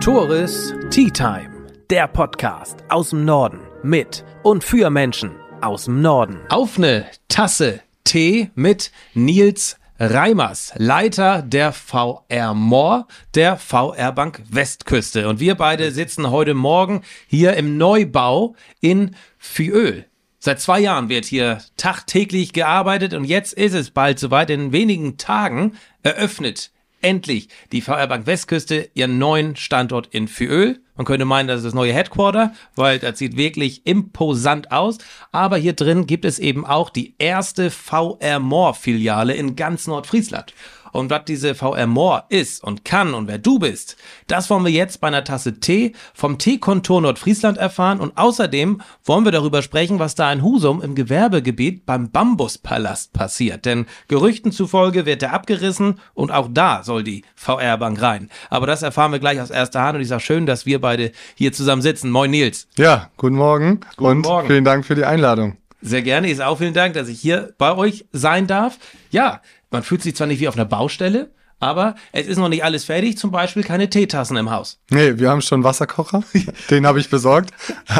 Toris Tea Time, der Podcast aus dem Norden mit und für Menschen aus dem Norden. Auf eine Tasse Tee mit Nils Reimers, Leiter der VR Moor, der VR Bank Westküste. Und wir beide sitzen heute Morgen hier im Neubau in Fiöl. Seit zwei Jahren wird hier tagtäglich gearbeitet und jetzt ist es bald soweit. In wenigen Tagen eröffnet endlich die VR Bank Westküste ihren neuen Standort in Fiöl. Man könnte meinen, das ist das neue Headquarter, weil das sieht wirklich imposant aus. Aber hier drin gibt es eben auch die erste VR More Filiale in ganz Nordfriesland. Und was diese VR More ist und kann und wer du bist, das wollen wir jetzt bei einer Tasse Tee vom Teekontor Nordfriesland erfahren. Und außerdem wollen wir darüber sprechen, was da in Husum im Gewerbegebiet beim Bambuspalast passiert. Denn Gerüchten zufolge wird der abgerissen und auch da soll die VR-Bank rein. Aber das erfahren wir gleich aus erster Hand und ich sage schön, dass wir beide hier zusammen sitzen. Moin Nils. Ja, guten Morgen Guten und Morgen. vielen Dank für die Einladung. Sehr gerne. Ist auch vielen Dank, dass ich hier bei euch sein darf. Ja, man fühlt sich zwar nicht wie auf einer Baustelle, aber es ist noch nicht alles fertig. Zum Beispiel keine Teetassen im Haus. Nee, wir haben schon einen Wasserkocher, den habe ich besorgt,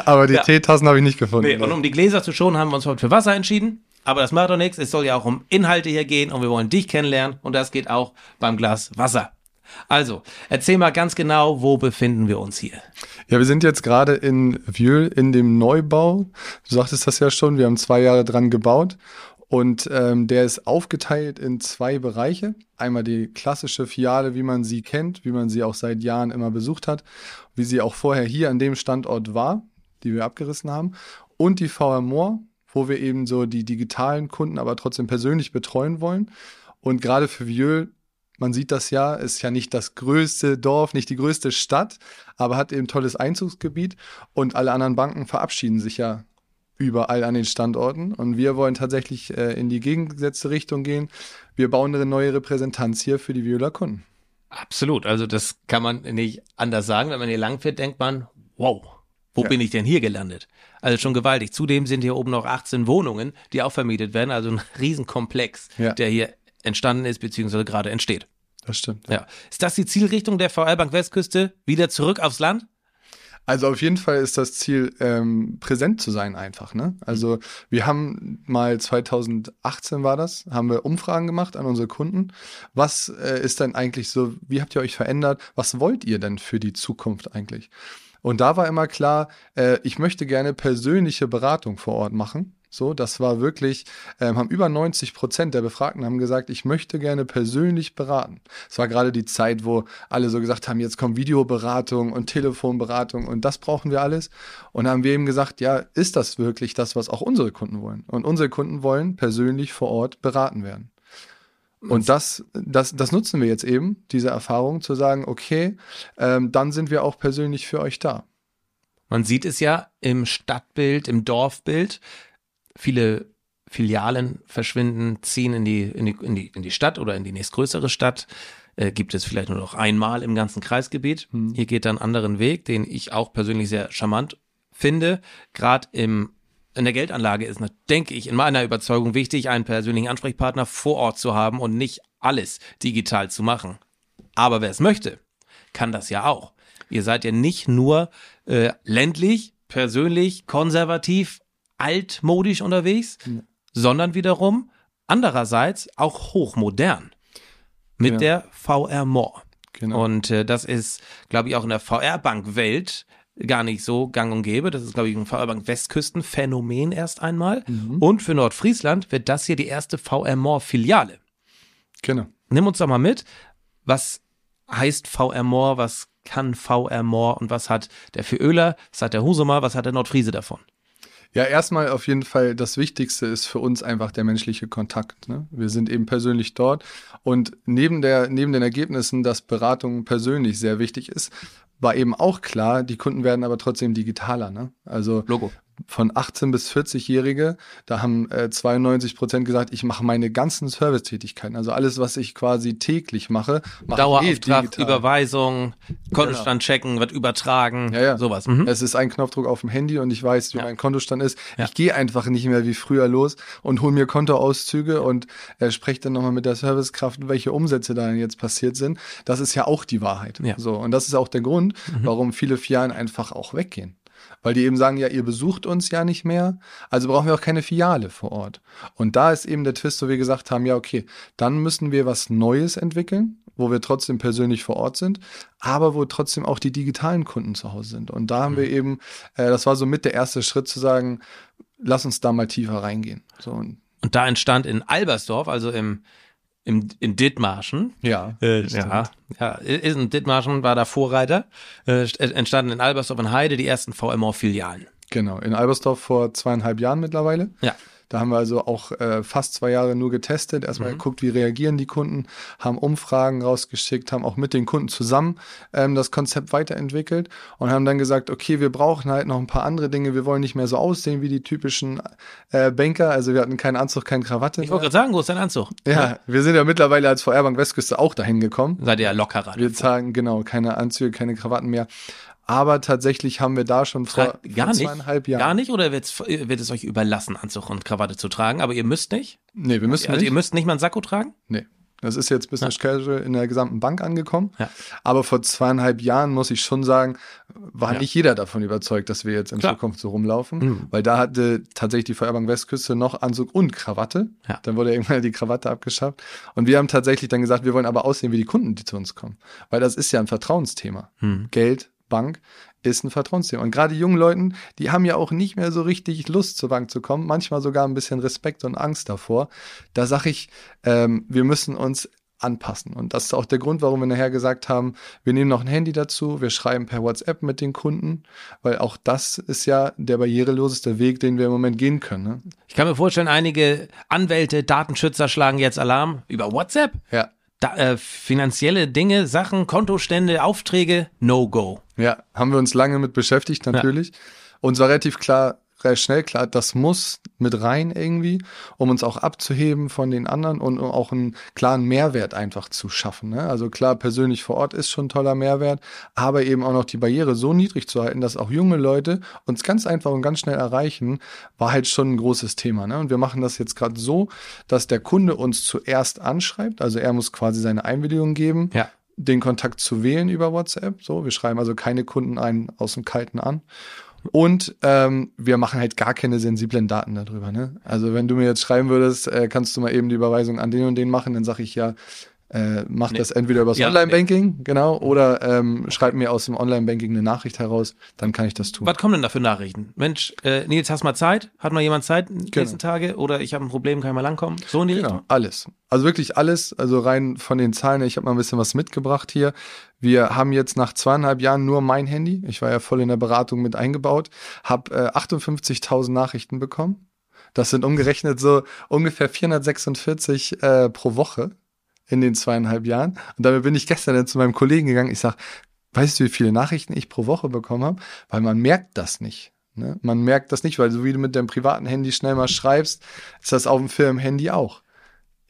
aber die Ja. Teetassen habe ich nicht gefunden. Nee, und um die Gläser zu schonen, haben wir uns heute für Wasser entschieden. Aber das macht doch nichts. Es soll ja auch um Inhalte hier gehen und wir wollen dich kennenlernen und das geht auch beim Glas Wasser. Also, erzähl mal ganz genau, wo befinden wir uns hier? Ja, wir sind jetzt gerade in Vieux in dem Neubau. Du sagtest das ja schon, wir haben zwei Jahre dran gebaut. Und ähm, der ist aufgeteilt in zwei Bereiche. Einmal die klassische Filiale, wie man sie kennt, wie man sie auch seit Jahren immer besucht hat, wie sie auch vorher hier an dem Standort war, die wir abgerissen haben. Und die VR More, wo wir eben so die digitalen Kunden aber trotzdem persönlich betreuen wollen. Und gerade für Vieux man sieht das ja, ist ja nicht das größte Dorf, nicht die größte Stadt, aber hat eben tolles Einzugsgebiet und alle anderen Banken verabschieden sich ja überall an den Standorten und wir wollen tatsächlich äh, in die gegengesetzte Richtung gehen. Wir bauen eine neue Repräsentanz hier für die Viola Kunden. Absolut. Also, das kann man nicht anders sagen. Wenn man hier langfährt, denkt man, wow, wo Ja. bin ich denn hier gelandet? Also schon gewaltig. Zudem sind hier oben noch 18 Wohnungen, die auch vermietet werden. Also ein Riesenkomplex, Ja. der hier entstanden ist, beziehungsweise gerade entsteht. Das stimmt. Ja. Ist das die Zielrichtung der VR Bank Westküste? Wieder zurück aufs Land? Also auf jeden Fall ist das Ziel, ähm, präsent zu sein einfach. Ne? Also wir haben mal 2018 war das, haben wir Umfragen gemacht an unsere Kunden. Was äh, ist denn eigentlich so, wie habt ihr euch verändert? Was wollt ihr denn für die Zukunft eigentlich? Und da war immer klar, äh, ich möchte gerne persönliche Beratung vor Ort machen. So, das war wirklich, ähm, haben über 90 Prozent der Befragten haben gesagt, ich möchte gerne persönlich beraten. Es war gerade die Zeit, wo alle so gesagt haben, jetzt kommt Videoberatung und Telefonberatung und das brauchen wir alles. Und haben wir eben gesagt, ja, ist das wirklich das, was auch unsere Kunden wollen? Und unsere Kunden wollen persönlich vor Ort beraten werden. Und das, das, das nutzen wir jetzt eben, diese Erfahrung, zu sagen, okay, ähm, dann sind wir auch persönlich für euch da. Man sieht es ja im Stadtbild, im Dorfbild. Viele Filialen verschwinden, ziehen in die, in die, in die, in die Stadt oder in die nächstgrößere Stadt. Äh, gibt es vielleicht nur noch einmal im ganzen Kreisgebiet. Hier geht dann einen anderen Weg, den ich auch persönlich sehr charmant finde. Gerade im in der Geldanlage ist, denke ich, in meiner Überzeugung wichtig, einen persönlichen Ansprechpartner vor Ort zu haben und nicht alles digital zu machen. Aber wer es möchte, kann das ja auch. Ihr seid ja nicht nur äh, ländlich, persönlich, konservativ, altmodisch unterwegs, sondern wiederum andererseits auch hochmodern mit Ja. der VR More. Genau. Und äh, das ist, glaube ich, auch in der VR-Bank-Welt gar nicht so gang und gäbe. Das ist, glaube ich, ein VR-Bank Westküsten-Phänomen erst einmal. Und für Nordfriesland wird das hier die erste VR More-Filiale. Genau. Nimm uns doch mal mit. Was heißt VR More? Was kann VR More? Und was hat der Öler? Was hat der Husumer? Was hat der Nordfriese davon? Ja, erstmal auf jeden Fall das Wichtigste ist für uns einfach der menschliche Kontakt. Ne? Wir sind eben persönlich dort und neben, der, neben den Ergebnissen, dass Beratung persönlich sehr wichtig ist, war eben auch klar, die Kunden werden aber trotzdem digitaler. Ne? Also Logo. Von 18 bis 40-Jährige, da haben äh, 92 Prozent gesagt, ich mache meine ganzen Servicetätigkeiten, also alles, was ich quasi täglich mache, mache Dauerauftrag, eh. Überweisung, Kontostand checken, wird übertragen, Ja, ja. sowas. Mhm. Es ist ein Knopfdruck auf dem Handy und ich weiß, wie Ja. mein Kontostand ist. Ich gehe einfach nicht mehr wie früher los und hole mir Kontoauszüge und äh, spreche dann nochmal mit der Servicekraft, welche Umsätze da jetzt passiert sind. Das ist ja auch die Wahrheit. So, und das ist auch der Grund, warum viele Filialen einfach auch weggehen. Weil die eben sagen, ja, ihr besucht uns ja nicht mehr, also brauchen wir auch keine Filiale vor Ort. Und da ist eben der Twist, wo wir gesagt haben, ja, okay, dann müssen wir was Neues entwickeln, wo wir trotzdem persönlich vor Ort sind, aber wo trotzdem auch die digitalen Kunden zu Hause sind. Und da haben wir eben, äh, das war so mit der erste Schritt zu sagen, lass uns da mal tiefer reingehen. So, und, Und da entstand in Albersdorf, also im, im in Dithmarschen, ja, Äh, ja, ja, ist in Dithmarschen war da Vorreiter, äh, st- entstanden in Albersdorf und Heide die ersten VMO-Filialen. genau. In Albersdorf vor zweieinhalb Jahren mittlerweile. Ja. Da haben wir also auch äh, fast zwei Jahre nur getestet, erstmal geguckt, wie reagieren die Kunden, haben Umfragen rausgeschickt, haben auch mit den Kunden zusammen ähm, das Konzept weiterentwickelt und haben dann gesagt, okay, wir brauchen halt noch ein paar andere Dinge, wir wollen nicht mehr so aussehen wie die typischen äh, Banker, also wir hatten keinen Anzug, keine Krawatte. Ich wollte gerade sagen, wo ist dein Anzug? ja, wir sind ja mittlerweile als VR-Bank Westküste auch dahin gekommen. Seid ihr ja lockerer. Wir sagen, genau, keine Anzüge, keine Krawatten mehr. Aber tatsächlich haben wir da schon vor, Tragt gar vor nicht, zweieinhalb Jahren. gar nicht oder wird es euch überlassen, Anzug und Krawatte zu tragen? Aber ihr müsst nicht? Nee, wir müssen Also nicht. ihr müsst nicht mal einen Sakko tragen? Nee. Das ist jetzt Business Casual in der gesamten Bank angekommen. Ja. Aber vor zweieinhalb Jahren, muss ich schon sagen, war Ja. nicht jeder davon überzeugt, dass wir jetzt in Klar. Zukunft so rumlaufen. Mhm. Weil da hatte tatsächlich die Feuerbank Westküste noch Anzug und Krawatte. Ja. Dann wurde irgendwann die Krawatte abgeschafft. Und wir haben tatsächlich dann gesagt, wir wollen aber aussehen wie die Kunden, die zu uns kommen. Weil das ist ja ein Vertrauensthema. Hm. Geld, Bank ist ein Vertrauensthema. Und gerade jungen Leuten, die haben ja auch nicht mehr so richtig Lust zur Bank zu kommen, manchmal sogar ein bisschen Respekt und Angst davor. Da sage ich, ähm, wir müssen uns anpassen. Und das ist auch der Grund, warum wir nachher gesagt haben, wir nehmen noch ein Handy dazu, wir schreiben per WhatsApp mit den Kunden, weil auch das ist ja der barriereloseste Weg, den wir im Moment gehen können. Ne? Ich kann mir vorstellen, einige Anwälte, Datenschützer schlagen jetzt Alarm über WhatsApp. Ja. Da, äh, finanzielle Dinge, Sachen, Kontostände, Aufträge, no go. Ja, haben wir uns lange mit beschäftigt, natürlich. Uns war relativ klar, relativ schnell klar, das muss mit rein irgendwie, um uns auch abzuheben von den anderen und um auch einen klaren Mehrwert einfach zu schaffen. Ne? Also klar, persönlich vor Ort ist schon ein toller Mehrwert, aber eben auch noch die Barriere so niedrig zu halten, dass auch junge Leute uns ganz einfach und ganz schnell erreichen, war halt schon ein großes Thema. Ne? Und wir machen das jetzt gerade so, dass der Kunde uns zuerst anschreibt, also er muss quasi seine Einwilligung geben Ja. Den Kontakt zu wählen über WhatsApp. So, wir schreiben also keine Kunden ein aus dem Kalten an. Und ähm, wir machen halt gar keine sensiblen Daten darüber. Ne? Also wenn du mir jetzt schreiben würdest, äh, kannst du mal eben die Überweisung an den und den machen, dann sage ich ja, äh, mach Nee. das entweder übers Ja, Online-Banking, genau, oder ähm, schreib mir aus dem Online-Banking eine Nachricht heraus, dann kann ich das tun. Was kommen denn da für Nachrichten? Mensch, äh, Nils, hast mal Zeit? Hat mal jemand Zeit in den Genau. nächsten Tage? Oder ich habe ein Problem, kann ich mal langkommen? So in die Genau, Richtung? alles. Also wirklich alles, also rein von den Zahlen, ich habe mal ein bisschen was mitgebracht hier. Wir haben jetzt nach zweieinhalb Jahren nur mein Handy, ich war ja voll in der Beratung mit eingebaut, habe äh, 58.000 Nachrichten bekommen. Das sind umgerechnet so ungefähr 446 äh, pro Woche in den zweieinhalb Jahren. Und damit bin ich gestern dann zu meinem Kollegen gegangen. Ich sag, weißt du, wie viele Nachrichten ich pro Woche bekommen habe? Weil man merkt das nicht. Ne? Man merkt das nicht, weil so wie du mit deinem privaten Handy schnell mal schreibst, ist das auf dem Firmenhandy auch.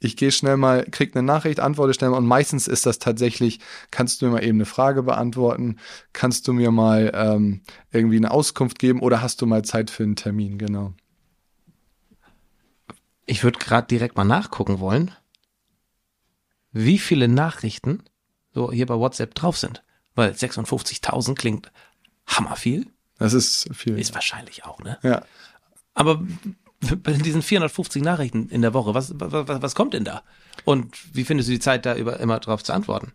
Ich gehe schnell mal, krieg eine Nachricht, antworte schnell mal und meistens ist das tatsächlich, kannst du mir mal eben eine Frage beantworten, kannst du mir mal ähm, irgendwie eine Auskunft geben oder hast du mal Zeit für einen Termin, genau. Ich würde gerade direkt mal nachgucken wollen, wie viele Nachrichten so hier bei WhatsApp drauf sind. Weil 56.000 klingt hammerviel. Das ist viel. Ist wahrscheinlich auch, ne? ja. Aber bei diesen 450 Nachrichten in der Woche, was, was, was kommt denn da? Und wie findest du die Zeit, da über, immer drauf zu antworten?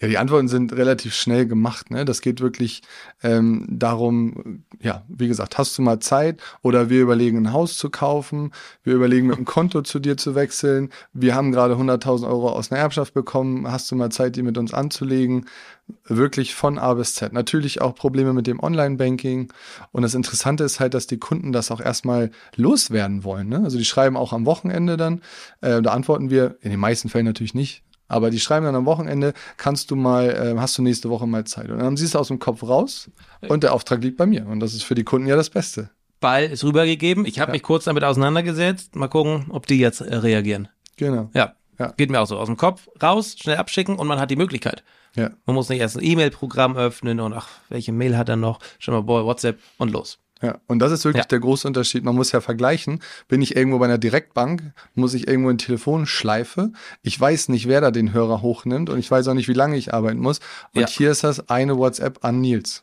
Ja, die Antworten sind relativ schnell gemacht. Ne? Das geht wirklich ähm, darum, ja, wie gesagt, hast du mal Zeit oder wir überlegen, ein Haus zu kaufen, wir überlegen, mit dem Konto zu dir zu wechseln, wir haben gerade 100.000 Euro aus einer Erbschaft bekommen, hast du mal Zeit, die mit uns anzulegen? Wirklich von A bis Z. Natürlich auch Probleme mit dem Online-Banking. Und das Interessante ist halt, dass die Kunden das auch erstmal loswerden wollen. Ne? Also die schreiben auch am Wochenende dann, äh, da antworten wir, in den meisten Fällen natürlich nicht, aber die schreiben dann am Wochenende, kannst du mal, äh, hast du nächste Woche mal Zeit. Und dann siehst du aus dem Kopf raus und der Auftrag liegt bei mir. Und das ist für die Kunden ja das Beste. Ball ist rübergegeben. Ich habe mich kurz damit auseinandergesetzt. Mal gucken, ob die jetzt äh, reagieren. Genau. Ja, Ja. geht mir auch so. Aus dem Kopf raus, schnell abschicken und man hat die Möglichkeit. Ja. Man muss nicht erst ein E-Mail-Programm öffnen und ach, welche Mail hat er noch? Schon mal, boy, WhatsApp und los. Ja, und das ist wirklich Ja. der große Unterschied. Man muss ja vergleichen. Bin ich irgendwo bei einer Direktbank, muss ich irgendwo in Telefonschleife. Ich weiß nicht, wer da den Hörer hochnimmt und ich weiß auch nicht, wie lange ich arbeiten muss. Und Ja. hier ist das eine WhatsApp an Nils.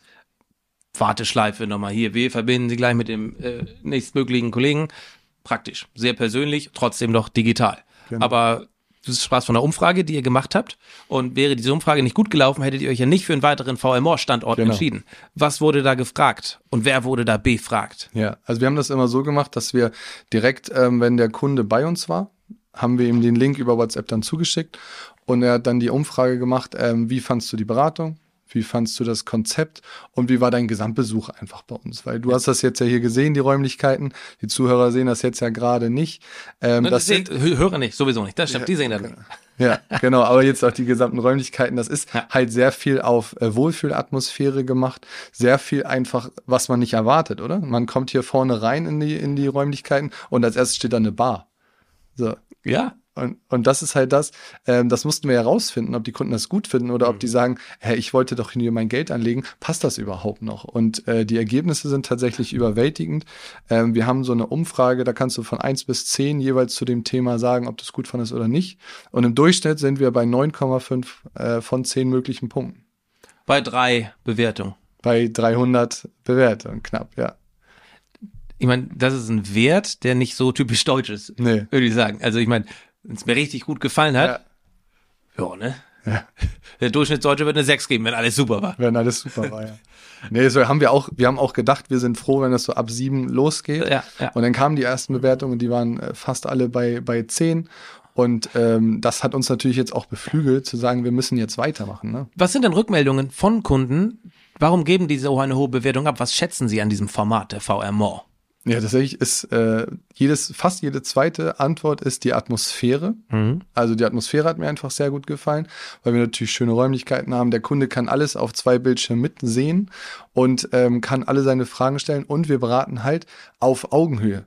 Warteschleife nochmal hier. Wir verbinden Sie gleich mit dem äh, nächstmöglichen Kollegen. Praktisch, sehr persönlich, trotzdem noch digital. Genau. Aber du sprachst von einer Umfrage, die ihr gemacht habt. Und wäre diese Umfrage nicht gut gelaufen, hättet ihr euch ja nicht für einen weiteren VMOR-Standort Genau. entschieden. Was wurde da gefragt? Und wer wurde da befragt? Ja, also wir haben das immer so gemacht, dass wir direkt, ähm, wenn der Kunde bei uns war, haben wir ihm den Link über WhatsApp dann zugeschickt und er hat dann die Umfrage gemacht, ähm, wie fandst du die Beratung? Wie fandst du das Konzept und wie war dein Gesamtbesuch einfach bei uns? Weil du hast das jetzt ja hier gesehen, die Räumlichkeiten. Die Zuhörer sehen das jetzt ja gerade nicht. Ähm, Das das sehen, sind, Hö- Hörer nicht, sowieso nicht. Das stimmt, die sehen das nicht. ja, genau, aber jetzt auch die gesamten Räumlichkeiten. Das ist Ja. halt sehr viel auf äh, Wohlfühlatmosphäre gemacht, sehr viel einfach, was man nicht erwartet, oder? Man kommt hier vorne rein in die, in die Räumlichkeiten und als erstes steht da eine Bar. So. Ja, Und, und das ist halt das, ähm, das mussten wir herausfinden, ob die Kunden das gut finden oder ob die sagen, hey, ich wollte doch hier mein Geld anlegen, passt das überhaupt noch? Und äh, die Ergebnisse sind tatsächlich überwältigend. Ähm, wir haben so eine Umfrage, da kannst du von eins bis zehn jeweils zu dem Thema sagen, ob du es gut fandest oder nicht. Und im Durchschnitt sind wir bei 9,5 äh, von 10 möglichen Punkten. bei drei Bewertungen. Bei 300 Bewertungen knapp, ja. Ich meine, das ist ein Wert, der nicht so typisch deutsch ist, Nee. würde ich sagen. Also ich meine, wenn es mir richtig gut gefallen hat, ja, ne? Ja. Der Durchschnittsdeutsche wird eine 6 geben, wenn alles super war. Wenn alles super war, ja. Nee, so haben wir auch, wir haben auch gedacht, wir sind froh, wenn das so ab sieben losgeht. Ja, ja. Und dann kamen die ersten Bewertungen, die waren äh, fast alle bei, bei zehn. Und ähm, das hat uns natürlich jetzt auch beflügelt, zu sagen, wir müssen jetzt weitermachen. Ne? Was sind denn Rückmeldungen von Kunden? Warum geben die so eine hohe Bewertung ab? Was schätzen sie an diesem Format der VR More? Ja, tatsächlich ist äh, jedes, fast jede zweite Antwort ist die Atmosphäre. Also die Atmosphäre hat mir einfach sehr gut gefallen, weil wir natürlich schöne Räumlichkeiten haben. Der Kunde kann alles auf zwei Bildschirmen mitsehen und ähm, kann alle seine Fragen stellen und wir beraten halt auf Augenhöhe.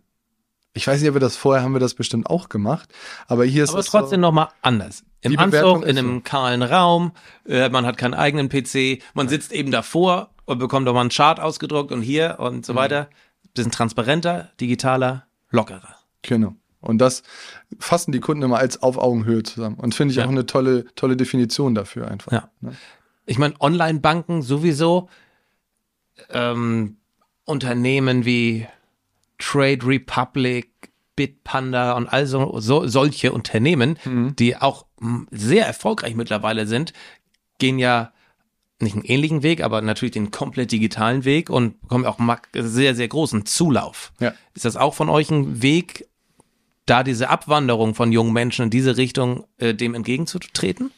Ich weiß nicht, ob wir das vorher haben wir das bestimmt auch gemacht, aber hier ist Aber es trotzdem so, nochmal anders. Im Anzug, in einem so. kahlen Raum, äh, man hat keinen eigenen PC, man sitzt eben davor und bekommt doch mal einen Chart ausgedruckt und hier und Mhm. so weiter. Bisschen transparenter, digitaler, lockerer. Genau. Und das fassen die Kunden immer als auf Augenhöhe zusammen. Und finde ich Ja. auch eine tolle, tolle Definition dafür einfach. Ja. Ne? Ich meine, Online-Banken sowieso, ähm, Unternehmen wie Trade Republic, Bitpanda und all so, so solche Unternehmen, die auch sehr erfolgreich mittlerweile sind, gehen ja nicht einen ähnlichen Weg, aber natürlich den komplett digitalen Weg und bekommen auch sehr, sehr großen Zulauf. Ja. Ist das auch von euch ein Weg, da diese Abwanderung von jungen Menschen in diese Richtung äh, dem entgegenzutreten?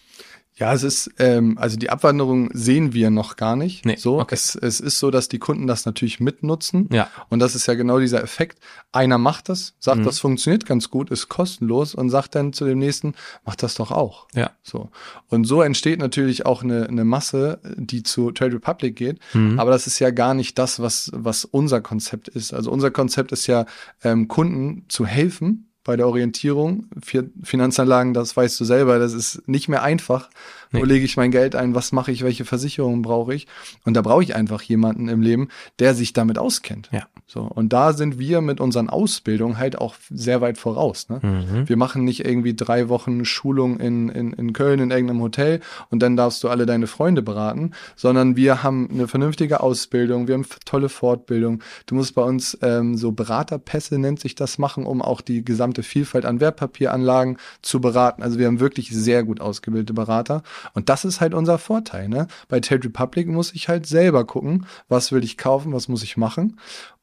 Ja, es ist, ähm, also die Abwanderung sehen wir noch gar nicht. Nee, so, okay. es, es ist so, dass die Kunden das natürlich mitnutzen. Ja. Und das ist ja genau dieser Effekt. Einer macht das, sagt, Mhm. das funktioniert ganz gut, ist kostenlos und sagt dann zu dem nächsten, mach das doch auch. Ja. So. Und so entsteht natürlich auch eine, eine Masse, die zu Trade Republic geht. Mhm. Aber das ist ja gar nicht das, was, was unser Konzept ist. Also unser Konzept ist ja, ähm, Kunden zu helfen bei der Orientierung. Für Finanzanlagen, das weißt du selber, das ist nicht mehr einfach. Wo Nee. lege ich mein Geld ein? Was mache ich? Welche Versicherungen brauche ich? Und da brauche ich einfach jemanden im Leben, der sich damit auskennt. Ja. So. Und da sind wir mit unseren Ausbildungen halt auch sehr weit voraus. Ne? Mhm. Wir machen nicht irgendwie drei Wochen Schulung in, in, in Köln in irgendeinem Hotel und dann darfst du alle deine Freunde beraten, sondern wir haben eine vernünftige Ausbildung, wir haben tolle Fortbildung. Du musst bei uns ähm, so Beraterpässe nennt sich das machen, um auch die gesamte Vielfalt an Wertpapieranlagen zu beraten. Also wir haben wirklich sehr gut ausgebildete Berater und das ist halt unser Vorteil. Ne? Bei Trade Republic muss ich halt selber gucken, was will ich kaufen, was muss ich machen.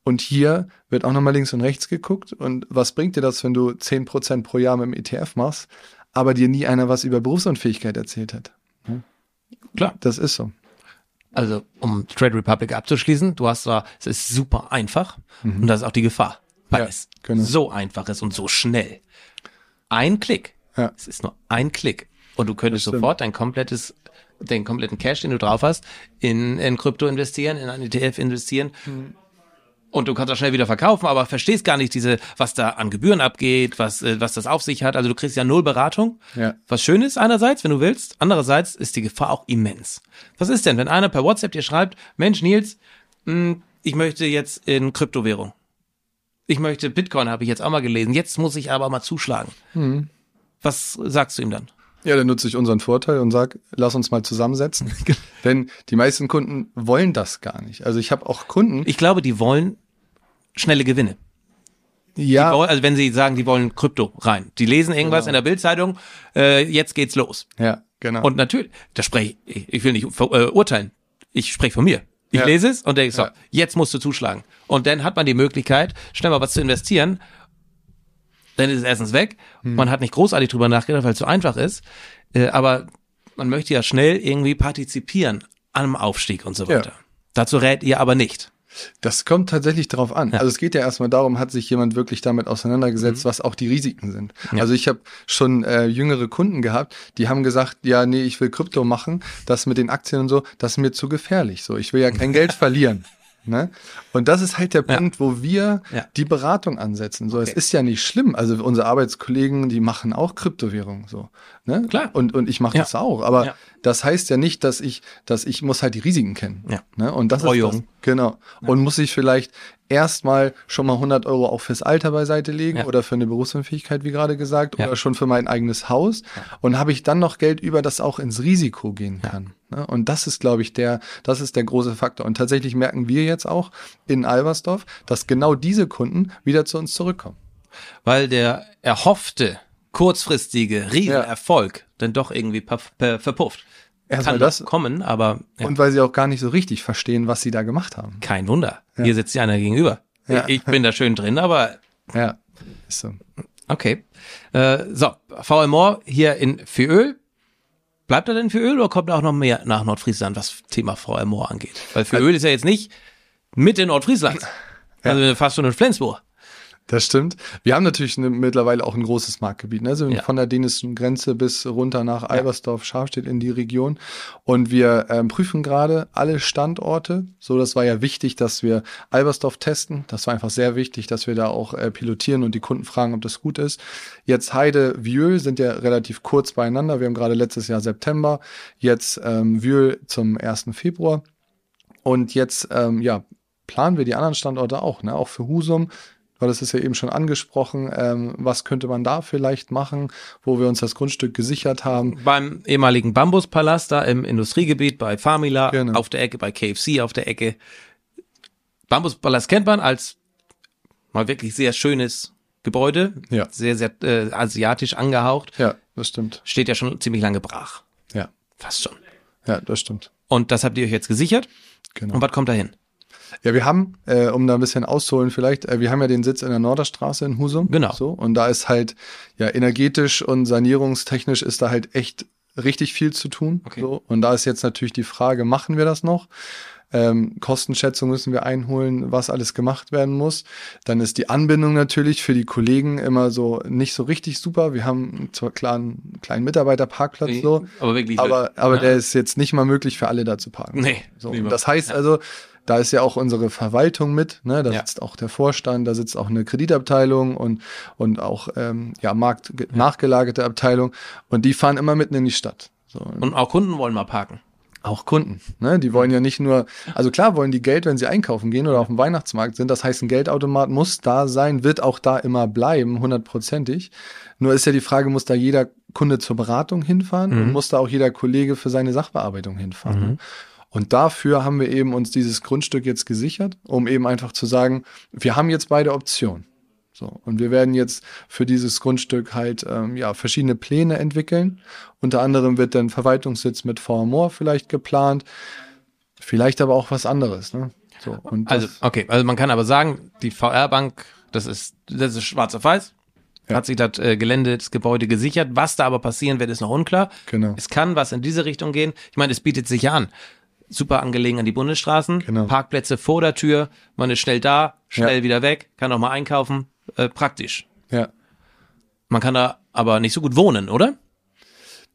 Und hier wird auch nochmal links und rechts geguckt. Und was bringt dir das, wenn du 10% pro Jahr mit dem ETF machst, aber dir nie einer was über Berufsunfähigkeit erzählt hat? Klar. Das ist so. Also, um Trade Republic abzuschließen, du hast zwar, es ist super einfach und das ist auch die Gefahr, weil Ja, es genau. so einfach ist und so schnell. Ein Klick. Ja. Es ist nur ein Klick. Und du könntest sofort dein komplettes, den kompletten Cash, den du drauf hast, in, in Krypto investieren, in einen ETF investieren. Und du kannst das schnell wieder verkaufen, aber verstehst gar nicht diese, was da an Gebühren abgeht, was, äh, was das auf sich hat. Also du kriegst ja null Beratung. Ja. Was schön ist einerseits, wenn du willst. Andererseits ist die Gefahr auch immens. Was ist denn, wenn einer per WhatsApp dir schreibt, Mensch, Nils, mh, ich möchte jetzt in Kryptowährung. Ich möchte Bitcoin, habe ich jetzt auch mal gelesen. Jetzt muss ich aber mal zuschlagen. Mhm. Was sagst du ihm dann? Ja, dann nutze ich unseren Vorteil und sag, lass uns mal zusammensetzen. Denn die meisten Kunden wollen das gar nicht. Also ich habe auch Kunden, Ich glaube, die wollen schnelle Gewinne. ja, wollen, also wenn sie sagen, die wollen Krypto rein. Die lesen irgendwas Genau. in der Bildzeitung, äh, jetzt geht's los. ja, genau. Und natürlich, da spreche ich, ich will nicht ver- äh, urteilen. Ich spreche von mir. Ich Ja. lese es und denke, so, Ja. jetzt musst du zuschlagen. Und dann hat man die Möglichkeit, schnell mal was zu investieren. Dann ist es erstens weg. Hm. Man hat nicht großartig drüber nachgedacht, weil es so einfach ist. Äh, aber man möchte ja schnell irgendwie partizipieren an einem Aufstieg und so Ja. weiter. Dazu rät ihr aber nicht. Das kommt tatsächlich drauf an. Also es geht ja erstmal darum, hat sich jemand wirklich damit auseinandergesetzt, was auch die Risiken sind. Ja. Also ich habe schon äh, jüngere Kunden gehabt, die haben gesagt, ja, nee, ich will Krypto machen, das mit den Aktien und so, das ist mir zu gefährlich. So, ich will ja kein Geld verlieren. Ne? Und das ist halt der Ja. Punkt, wo wir Ja. die Beratung ansetzen. So, es Okay. ist ja nicht schlimm. Also unsere Arbeitskollegen, die machen auch Kryptowährungen so. Ne? Klar. Und, und ich mache Ja. das auch. Aber Ja. das heißt ja nicht, dass ich, dass ich muss halt die Risiken kennen. Ja. Ne? Und das Treuung. ist das, Genau. Und muss ich vielleicht erstmal schon mal 100 Euro auch fürs Alter beiseite legen Ja. oder für eine Berufsunfähigkeit, wie gerade gesagt, Ja. oder schon für mein eigenes Haus. Und habe ich dann noch Geld über, das auch ins Risiko gehen kann. Ne? Und das ist, glaube ich, der, das ist der große Faktor. Und tatsächlich merken wir jetzt auch in Albersdorf, dass genau diese Kunden wieder zu uns zurückkommen. Weil der erhoffte, kurzfristige Riesenerfolg dann doch irgendwie verpufft. Erstmal Kann das- kommen, aber ja, Und weil sie auch gar nicht so richtig verstehen, was sie da gemacht haben. kein Wunder. Hier sitzt ja einer gegenüber. Ja. Ich bin da schön drin, aber Ja. Ist so. okay. Äh, so, VM Moor hier in Füöl. Bleibt er denn für Öl oder kommt auch noch mehr nach Nordfriesland, was Thema VM Moor angeht? Weil für Öl ist ja jetzt nicht mit in Nordfriesland. Also fast schon in Flensburg. Das stimmt. Wir haben natürlich eine, mittlerweile auch ein großes Marktgebiet, ne? also Ja. von der dänischen Grenze bis runter nach Albersdorf, Scharfstedt in die Region. Und wir ähm, prüfen gerade alle Standorte. So, das war ja wichtig, dass wir Albersdorf testen. Das war einfach sehr wichtig, dass wir da auch äh, pilotieren und die Kunden fragen, ob das gut ist. Jetzt Heide, Vieux sind ja relativ kurz beieinander. Wir haben gerade letztes Jahr September, jetzt ähm, Vieux zum 1. Februar. Und jetzt, ähm, ja, planen wir die anderen Standorte auch, ne? auch für Husum. Weil das ist ja eben schon angesprochen. Ähm, was könnte man da vielleicht machen, wo wir uns das Grundstück gesichert haben? Beim ehemaligen Bambuspalast da im Industriegebiet bei Famila Genau. auf der Ecke, bei KFC auf der Ecke. Bambuspalast kennt man als mal wirklich sehr schönes Gebäude. Ja. Sehr, sehr äh, asiatisch angehaucht. Ja, das stimmt. Steht ja schon ziemlich lange brach. Ja, Fast schon. ja, das stimmt. Und das habt ihr euch jetzt gesichert. Genau. Und was kommt da hin? Ja, wir haben, äh, um da ein bisschen auszuholen vielleicht, äh, wir haben ja den Sitz in der Norderstraße in Husum. Genau. So, und da ist halt, ja, energetisch und sanierungstechnisch ist da halt echt richtig viel zu tun. Okay. So, und da ist jetzt natürlich die Frage, machen wir das noch? Ähm, Kostenschätzung müssen wir einholen, was alles gemacht werden muss. Dann ist die Anbindung natürlich für die Kollegen immer so nicht so richtig super. Wir haben zwar klar einen kleinen Mitarbeiterparkplatz so, Aber wirklich. aber, aber Ja. der ist jetzt nicht mal möglich für alle da zu parken. Nee, So, das heißt also, da ist ja auch unsere Verwaltung mit, ne? da Ja. sitzt auch der Vorstand, da sitzt auch eine Kreditabteilung und, und auch ähm, ja, Markt nachgelagerte Abteilung und die fahren immer mitten in die Stadt. So, und auch Kunden wollen mal parken. auch Kunden, ne? Die wollen ja nicht nur, also klar wollen die Geld, wenn sie einkaufen gehen oder auf dem Weihnachtsmarkt sind. Das heißt, ein Geldautomat muss da sein, wird auch da immer bleiben, hundertprozentig. Nur ist ja die Frage, muss da jeder Kunde zur Beratung hinfahren und muss da auch jeder Kollege für seine Sachbearbeitung hinfahren. ne? Und dafür haben wir eben uns dieses Grundstück jetzt gesichert, um eben einfach zu sagen, wir haben jetzt beide Optionen. So, und wir werden jetzt für dieses Grundstück halt ähm, ja, verschiedene Pläne entwickeln. Unter anderem wird dann Verwaltungssitz mit Moor vielleicht geplant, vielleicht aber auch was anderes. Ne? So, und Also, okay, also man kann aber sagen, die VR-Bank, das ist, das ist schwarz auf weiß. Ja. Hat sich das äh, Gelände, das Gebäude gesichert. Was da aber passieren wird, ist noch unklar. Genau. Es kann was in diese Richtung gehen. Ich meine, es bietet sich ja an. Super angelegen an die Bundesstraßen. Genau. Parkplätze vor der Tür. Man ist schnell da, schnell Ja. wieder weg, kann auch mal einkaufen. Äh, praktisch. ja. Man kann da aber nicht so gut wohnen, oder?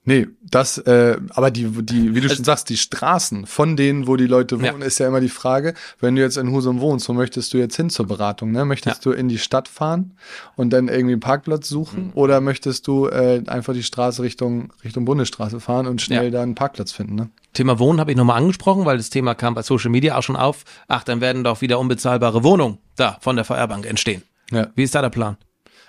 Nee, das, äh, aber die, die, wie du schon sagst, die Straßen von denen, wo die Leute wohnen, Ja. ist ja immer die Frage, wenn du jetzt in Husum wohnst, wo möchtest du jetzt hin zur Beratung? Ne? Möchtest du in die Stadt fahren und dann irgendwie einen Parkplatz suchen Mhm. oder möchtest du äh, einfach die Straße Richtung, Richtung Bundesstraße fahren und schnell Ja. da einen Parkplatz finden? Ne? Thema Wohnen habe ich nochmal angesprochen, weil das Thema kam bei Social Media auch schon auf. Ach, dann werden doch wieder unbezahlbare Wohnungen da von der VR-Bank entstehen. Ja. Wie ist da der Plan?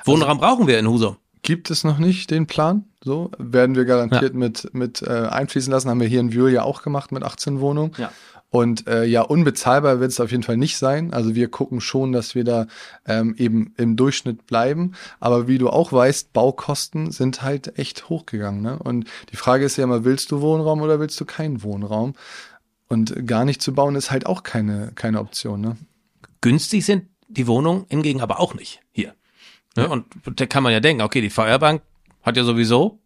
Wohnraum brauchen wir in Husum. Gibt es noch nicht den Plan? So werden wir garantiert mit, mit äh, einfließen lassen. Haben wir hier in Wühl ja auch gemacht mit 18 Wohnungen. Ja. Und äh, ja, unbezahlbar wird es auf jeden Fall nicht sein. Also wir gucken schon, dass wir da ähm, eben im Durchschnitt bleiben. Aber wie du auch weißt, Baukosten sind halt echt hochgegangen. Ne? Und die Frage ist ja immer, willst du Wohnraum oder willst du keinen Wohnraum? Und gar nicht zu bauen ist halt auch keine, keine Option. Ne? Günstig sind die Wohnungen hingegen aber auch nicht hier. Ne? Und da kann man ja denken, okay, die VR-Bank hat ja sowieso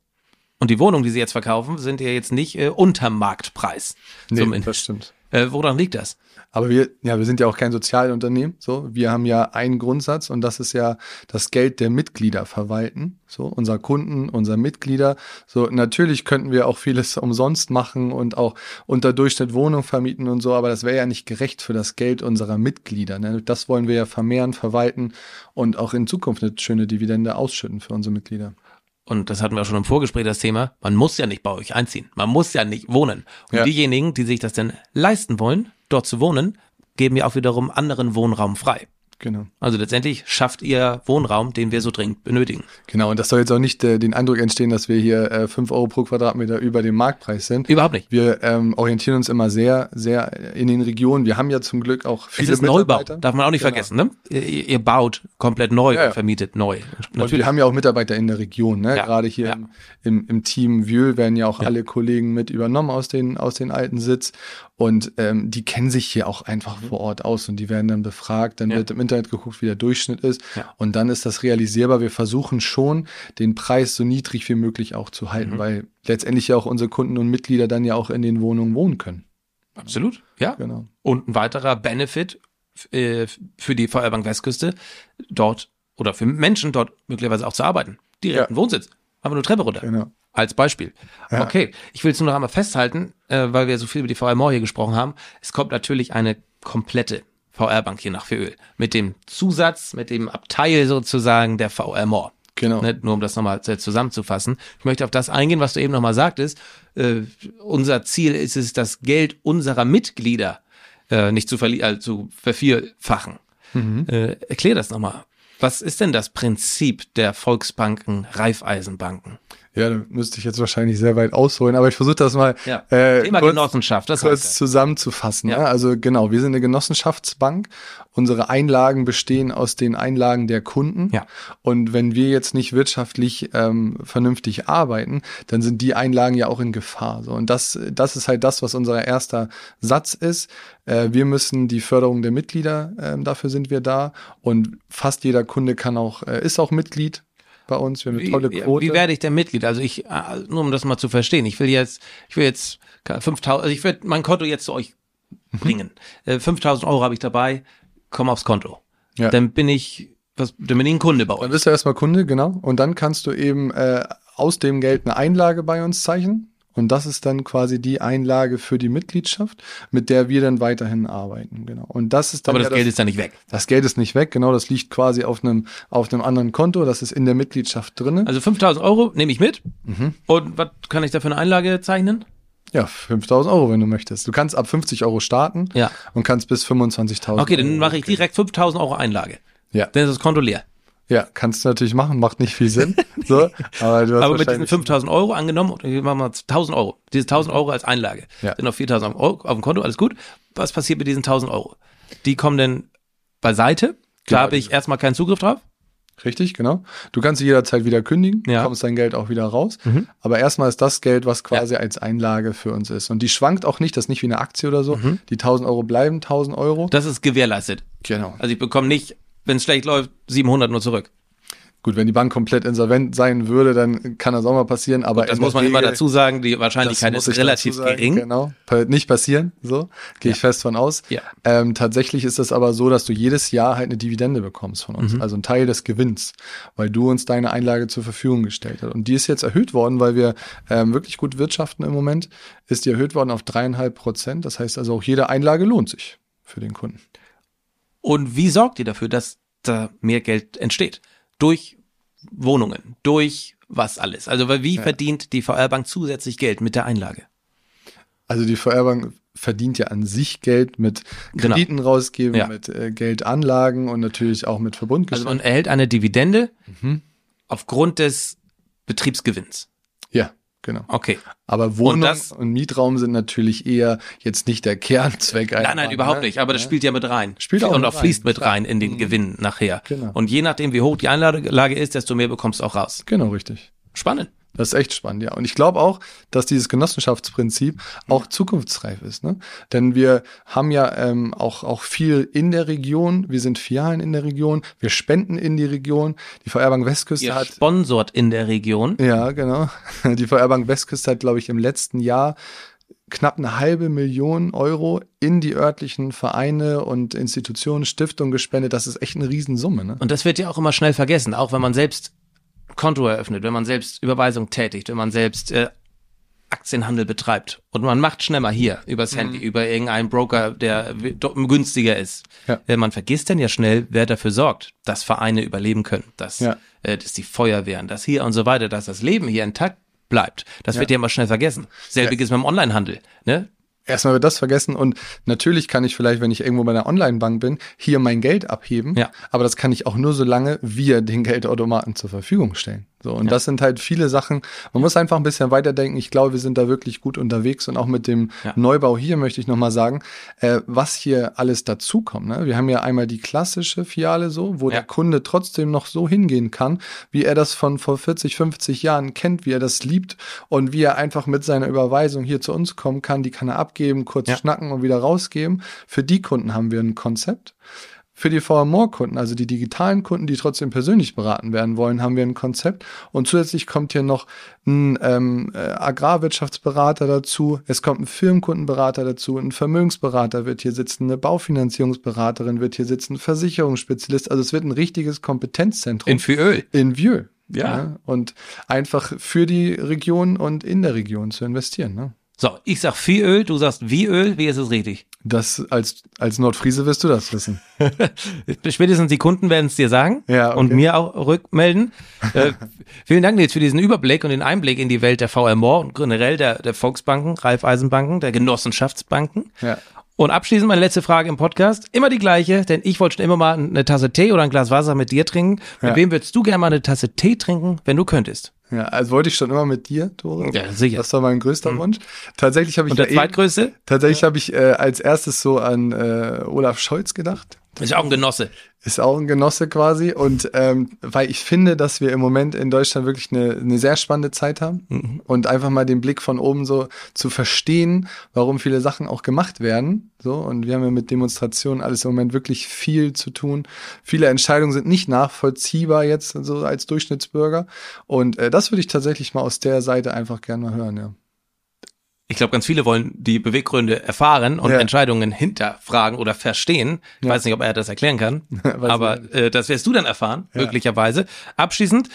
und die Wohnungen, die sie jetzt verkaufen, sind ja jetzt nicht äh, unterm Marktpreis. zumindest. das stimmt. Äh, woran liegt das? Aber wir, ja, wir sind ja auch kein Sozialunternehmen. So, wir haben ja einen Grundsatz und das ist ja das Geld der Mitglieder verwalten. So, unser Kunden, unser Mitglieder. So, natürlich könnten wir auch vieles umsonst machen und auch unter Durchschnitt Wohnung vermieten und so, aber das wäre ja nicht gerecht für das Geld unserer Mitglieder. Ne? Das wollen wir ja vermehren, verwalten und auch in Zukunft eine schöne Dividende ausschütten für unsere Mitglieder. Und das hatten wir auch schon im Vorgespräch das Thema. Man muss ja nicht bei euch einziehen. Man muss ja nicht wohnen. Und Ja. diejenigen, die sich das denn leisten wollen, dort zu wohnen, geben ja auch wiederum anderen Wohnraum frei. Genau. Also letztendlich schafft ihr Wohnraum, den wir so dringend benötigen. Genau, und das soll jetzt auch nicht äh, den Eindruck entstehen, dass wir hier äh, 5 Euro pro Quadratmeter über dem Marktpreis sind. Überhaupt nicht. Wir ähm, orientieren uns immer sehr, sehr in den Regionen. Wir haben ja zum Glück auch Es viele ist Neubau, darf man auch nicht Genau. vergessen. Ne? Ihr, ihr baut komplett neu Ja, ja. vermietet neu. Und wir haben ja auch Mitarbeiter in der Region. Ne? Ja, Gerade hier im, im, Team Wühl werden ja auch alle Kollegen mit übernommen aus den, aus den alten Sitz. Und ähm, die kennen sich hier auch einfach vor Ort aus und die werden dann befragt. Dann Mhm. Ja. wird im Internet geguckt, wie der Durchschnitt ist. Ja. Und dann ist das realisierbar. Wir versuchen schon, den Preis so niedrig wie möglich auch zu Mhm. halten, weil letztendlich ja auch unsere Kunden und Mitglieder dann ja auch in den Wohnungen wohnen können. Absolut, ja. Genau. Und ein weiterer Benefit äh, für die VR-Bank Westküste, dort oder für Menschen dort möglicherweise auch zu arbeiten. Direkten Ja. Wohnsitz. Einfach nur Treppe runter. Genau. Als Beispiel. Ja. Okay, ich will es nur noch einmal festhalten, äh, weil wir so viel über die VR More hier gesprochen haben. Es kommt natürlich eine komplette VR-Bank hier nach Föhl. Mit dem Zusatz, mit dem Abteil sozusagen der VR More. Genau. Ne, nur um das nochmal zusammenzufassen. Ich möchte auf das eingehen, was du eben nochmal sagtest. Äh, unser Ziel ist es, das Geld unserer Mitglieder äh, nicht zu, verli äh, zu vervierfachen. Äh, erklär das nochmal. Was ist denn das Prinzip der Volksbanken, Raiffeisenbanken? Ja, da müsste ich jetzt wahrscheinlich sehr weit ausholen, aber ich versuche das mal Ja. äh, Thema kurz, Genossenschaft, das kurz heißt zusammenzufassen. Ja. Ja. Also genau, wir sind eine Genossenschaftsbank. Unsere Einlagen bestehen aus den Einlagen der Kunden. Ja. Und wenn wir jetzt nicht wirtschaftlich ähm, vernünftig arbeiten, dann sind die Einlagen ja auch in Gefahr. So. Und das, das ist halt das, was unser erster Satz ist. Äh, wir müssen die Förderung der Mitglieder, ähm, dafür sind wir da. Und fast jeder Kunde kann auch, äh, ist auch Mitglied bei uns. Wir haben eine Wie, tolle Quote. wie werde ich denn Mitglied? Also ich, äh, nur um das mal zu verstehen, ich will jetzt, ich will jetzt 5000, also ich werde mein Konto jetzt zu euch Mhm. bringen. Äh, 5000 Euro habe ich dabei, komm aufs Konto. Ja. Dann bin ich, was, dann bin ich ein Kunde bei Dann euch. bist du erstmal Kunde, genau. Und dann kannst du eben äh, aus dem Geld eine Einlage bei uns zeichnen. Und das ist dann quasi die Einlage für die Mitgliedschaft, mit der wir dann weiterhin arbeiten. Genau. Und das ist dann Aber ja das Geld ist ja nicht weg. das Geld ist nicht weg, genau. Das liegt quasi auf einem auf einem anderen Konto. Das ist in der Mitgliedschaft drinne. Also 5000 Euro nehme ich mit. Mhm. Und was kann ich da für eine Einlage zeichnen? ja, 5000 Euro, wenn du möchtest. Du kannst ab 50 Euro starten Ja. und kannst bis 25.000. Okay, dann mache ich direkt 5000 Euro Einlage. Ja, Dann ist das Konto leer. Ja, kannst du natürlich machen, macht nicht viel Sinn. so, aber du hast Aber mit diesen wahrscheinlich- 5000 Euro angenommen, wir machen mal 1000 Euro. Diese 1000 Euro als Einlage. Ja. Sind noch 4000 Euro auf dem Konto, alles gut. Was passiert mit diesen 1000 Euro? Die kommen dann beiseite. Da Genau, habe ich erstmal keinen Zugriff drauf. Richtig, genau. Du kannst sie jederzeit wieder kündigen, Ja. bekommst dein Geld auch wieder raus. Mhm. Aber erstmal ist das Geld, was quasi als Einlage für uns ist. Und die schwankt auch nicht, das ist nicht wie eine Aktie oder so. Mhm. Die 1000 Euro bleiben 1000 Euro. Das ist gewährleistet. Genau. Also ich bekomme nicht, wenn es schlecht läuft, 700 nur zurück. Gut, wenn die Bank komplett insolvent sein würde, dann kann das auch mal passieren. Aber Und das muss man immer Regel- dazu sagen, die Wahrscheinlichkeit ist relativ sagen, gering. Genau, Pa- nicht passieren, so gehe ich fest von aus. Ja. Ähm, tatsächlich ist es aber so, dass du jedes Jahr halt eine Dividende bekommst von Mhm. uns, also ein Teil des Gewinns, weil du uns deine Einlage zur Verfügung gestellt hast. Und die ist jetzt erhöht worden, weil wir ähm, wirklich gut wirtschaften im Moment. Ist die erhöht worden auf dreieinhalb Prozent. Das heißt also auch jede Einlage lohnt sich für den Kunden. Und wie sorgt ihr dafür, dass da mehr Geld entsteht? Durch Wohnungen, durch was alles? Also wie verdient die VR Bank zusätzlich Geld mit der Einlage? Also die VR-Bank verdient ja an sich Geld mit Genau. Krediten rausgeben, Ja. mit äh, Geldanlagen und natürlich auch mit Also Verbundgeschäften. man erhält eine Dividende Mhm. aufgrund des Betriebsgewinns. ja, genau. Okay. Aber Wohnung das- und, Mietraum sind natürlich eher jetzt nicht der Kernzweck. Nein, einer nein, überhaupt ne? nicht. Aber das Ja. spielt ja mit rein. Spielt auch und mit auch fließt rein, mit klar. rein in den Gewinn nachher. Genau. Und je nachdem, wie hoch die Einlage ist, desto mehr bekommst du auch raus. Genau, richtig. Spannend. Das ist echt spannend, ja. Und ich glaube auch, dass dieses Genossenschaftsprinzip auch zukunftsreif ist. Ne? Denn wir haben ja ähm, auch, auch viel in der Region. Wir sind Filialen in der Region. Wir spenden in die Region. Die VR Bank Westküste Ihr hat sponsort in der Region. Ja, genau. Die VR Bank Westküste hat, glaube ich, im letzten Jahr knapp eine halbe Million Euro in die örtlichen Vereine und Institutionen, Stiftungen gespendet. Das ist echt eine Riesensumme. Ne? Und das wird ja auch immer schnell vergessen, auch wenn man selbst Konto eröffnet, wenn man selbst Überweisung tätigt, wenn man selbst äh, Aktienhandel betreibt. Und man macht schnell mal hier übers Handy, über irgendeinen Broker, der günstiger ist. Ja. Äh, Man vergisst dann ja schnell, wer dafür sorgt, dass Vereine überleben können, dass, Ja. äh, dass die Feuerwehren, dass hier und so weiter, dass das Leben hier intakt bleibt. Das wird ja immer schnell vergessen. Selbiges beim Onlinehandel. Ne? Erstmal wird das vergessen und natürlich kann ich vielleicht, wenn ich irgendwo bei einer Online-Bank bin, hier mein Geld abheben. Ja. Aber das kann ich auch nur so lange wir den Geldautomaten zur Verfügung stellen. So, und das sind halt viele Sachen. Man muss einfach ein bisschen weiterdenken. Ich glaube, wir sind da wirklich gut unterwegs und auch mit dem Ja. Neubau hier möchte ich nochmal sagen, äh, was hier alles dazukommt. Ne? Wir haben ja einmal die klassische Filiale so, wo Ja. der Kunde trotzdem noch so hingehen kann, wie er das von vor 40, 50 Jahren kennt, wie er das liebt und wie er einfach mit seiner Überweisung hier zu uns kommen kann. Die kann er abgeben, kurz Ja. schnacken und wieder rausgeben. Für die Kunden haben wir ein Konzept. Für die VR-More-Kunden, also die digitalen Kunden, die trotzdem persönlich beraten werden wollen, haben wir ein Konzept. Und zusätzlich kommt hier noch ein ähm, äh, Agrarwirtschaftsberater dazu. Es kommt ein Firmenkundenberater dazu. Ein Vermögensberater wird hier sitzen. Eine Baufinanzierungsberaterin wird hier sitzen. Versicherungsspezialist. Also es wird ein richtiges Kompetenzzentrum In Füöl. in Vieux. Ja. Und einfach für die Region und in der Region zu investieren. Ne? So, ich sag Viehöl, du sagst Wieöl, wie ist es richtig? Das als, als Nordfriese wirst du das wissen. Spätestens die Kunden werden es dir sagen Ja, okay. und mir auch rückmelden. äh, vielen Dank jetzt für diesen Überblick und den Einblick in die Welt der VR More und generell der, der Volksbanken, Raiffeisenbanken, der Genossenschaftsbanken. Ja. Und abschließend meine letzte Frage im Podcast. Immer die gleiche, denn ich wollte schon immer mal eine Tasse Tee oder ein Glas Wasser mit dir trinken. Mit Ja. wem würdest du gerne mal eine Tasse Tee trinken, wenn du könntest? Ja, also wollte ich schon immer mit dir, Tore. Ja, sicher. Das war mein größter Wunsch. Tatsächlich habe ich Und der ja eben, zweitgrößte? tatsächlich habe ich äh, als erstes so an äh, Olaf Scholz gedacht. Ist auch ein Genosse. Ist auch ein Genosse quasi. Und ähm, weil ich finde, dass wir im Moment in Deutschland wirklich eine, eine sehr spannende Zeit haben Mhm. und einfach mal den Blick von oben so zu verstehen, warum viele Sachen auch gemacht werden. So, und wir haben ja mit Demonstrationen alles im Moment wirklich viel zu tun. Viele Entscheidungen sind nicht nachvollziehbar jetzt so als Durchschnittsbürger. Und äh, das würde ich tatsächlich mal aus der Seite einfach gerne mal hören, ja. Ich glaube, ganz viele wollen die Beweggründe erfahren und Ja. Entscheidungen hinterfragen oder verstehen. Ich Ja. weiß nicht, ob er das erklären kann, aber äh, das wirst du dann erfahren, Ja. möglicherweise. Abschließend,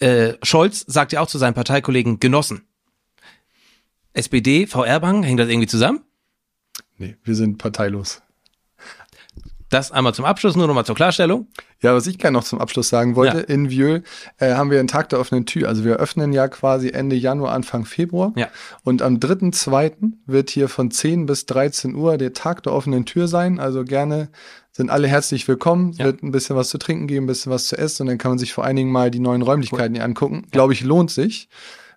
äh, Scholz sagt ja auch zu seinen Parteikollegen Genossen. SPD, VR-Bank, hängt das irgendwie zusammen? Nee, wir sind parteilos. Das einmal zum Abschluss, nur nochmal zur Klarstellung. Ja, was ich gerne noch zum Abschluss sagen wollte, Ja. in Vieux äh, haben wir einen Tag der offenen Tür. Also wir öffnen ja quasi Ende Januar, Anfang Februar. Ja. Und am 3.2. wird hier von 10 bis 13 Uhr der Tag der offenen Tür sein. Also gerne sind alle herzlich willkommen. Es Ja. wird ein bisschen was zu trinken geben, ein bisschen was zu essen und dann kann man sich vor allen Dingen mal die neuen Räumlichkeiten hier angucken. Glaube ich, lohnt sich.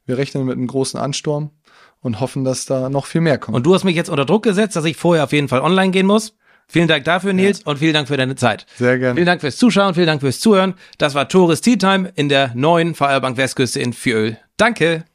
Wir rechnen mit einem großen Ansturm und hoffen, dass da noch viel mehr kommt. Und du hast mich jetzt unter Druck gesetzt, dass ich vorher auf jeden Fall online gehen muss. Vielen Dank dafür, Nils, und vielen Dank für deine Zeit. Sehr gerne. Vielen Dank fürs Zuschauen, vielen Dank fürs Zuhören. Das war Tores Tea Time in der neuen VR Bank Westküste in Fiöl. Danke.